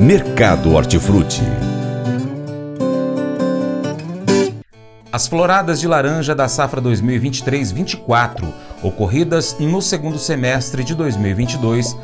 Mercado Hortifruti. As floradas de laranja da safra 2023-24, ocorridas no segundo semestre de 2022,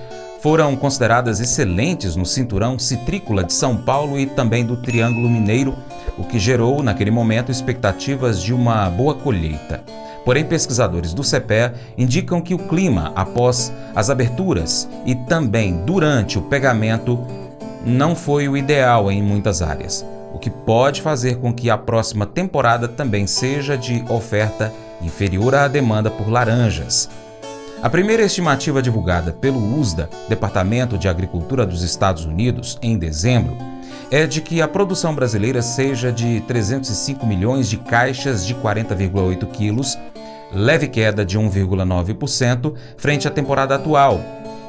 foram consideradas excelentes no cinturão citrícola de São Paulo e também do Triângulo Mineiro, o que gerou, naquele momento, expectativas de uma boa colheita. Porém, pesquisadores do CEPE indicam que o clima após as aberturas e também durante o pegamento não foi o ideal em muitas áreas o que pode fazer com que a próxima temporada também seja de oferta inferior à demanda por laranjas. A primeira estimativa divulgada pelo USDA, Departamento de Agricultura dos Estados Unidos, em dezembro, é de que a produção brasileira seja de 305 milhões de caixas de 40,8 quilos, leve queda de 1,9% frente à temporada atual,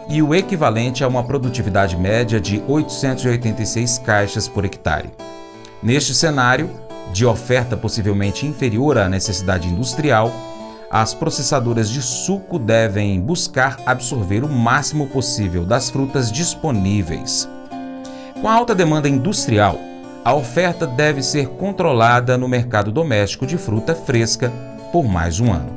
e o equivalente a uma produtividade média de 886 caixas por hectare. Neste cenário, de oferta possivelmente inferior à necessidade industrial, as processadoras de suco devem buscar absorver o máximo possível das frutas disponíveis. Com a alta demanda industrial, a oferta deve ser controlada no mercado doméstico de fruta fresca por mais um ano.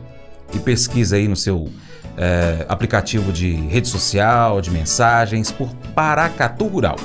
e pesquisa aí no seu é, aplicativo de rede social, de mensagens, por Paracatu Rural.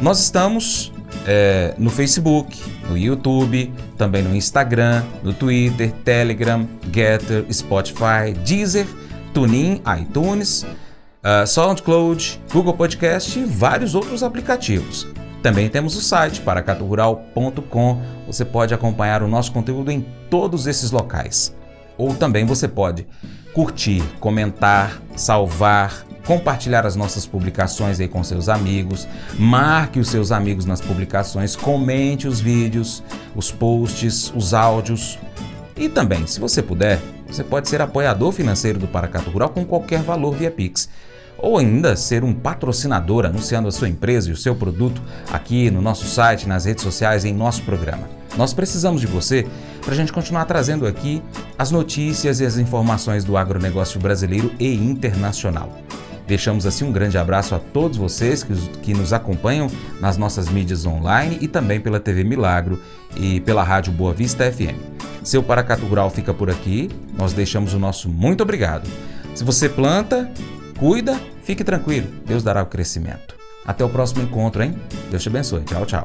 Nós estamos é, no Facebook, no YouTube, também no Instagram, no Twitter, Telegram, Getter, Spotify, Deezer, TuneIn, iTunes, uh, SoundCloud, Google Podcast e vários outros aplicativos. Também temos o site paracaturural.com. Você pode acompanhar o nosso conteúdo em todos esses locais. Ou também você pode curtir, comentar, salvar, compartilhar as nossas publicações aí com seus amigos, marque os seus amigos nas publicações, comente os vídeos, os posts, os áudios. E também, se você puder, você pode ser apoiador financeiro do Paracatu Rural com qualquer valor via Pix ou ainda ser um patrocinador anunciando a sua empresa e o seu produto aqui no nosso site, nas redes sociais, em nosso programa. Nós precisamos de você para a gente continuar trazendo aqui as notícias e as informações do agronegócio brasileiro e internacional. Deixamos assim um grande abraço a todos vocês que, que nos acompanham nas nossas mídias online e também pela TV Milagro e pela Rádio Boa Vista FM. Seu Paracatu Rural fica por aqui, nós deixamos o nosso muito obrigado. Se você planta, Cuida, fique tranquilo, Deus dará o crescimento. Até o próximo encontro, hein? Deus te abençoe. Tchau, tchau.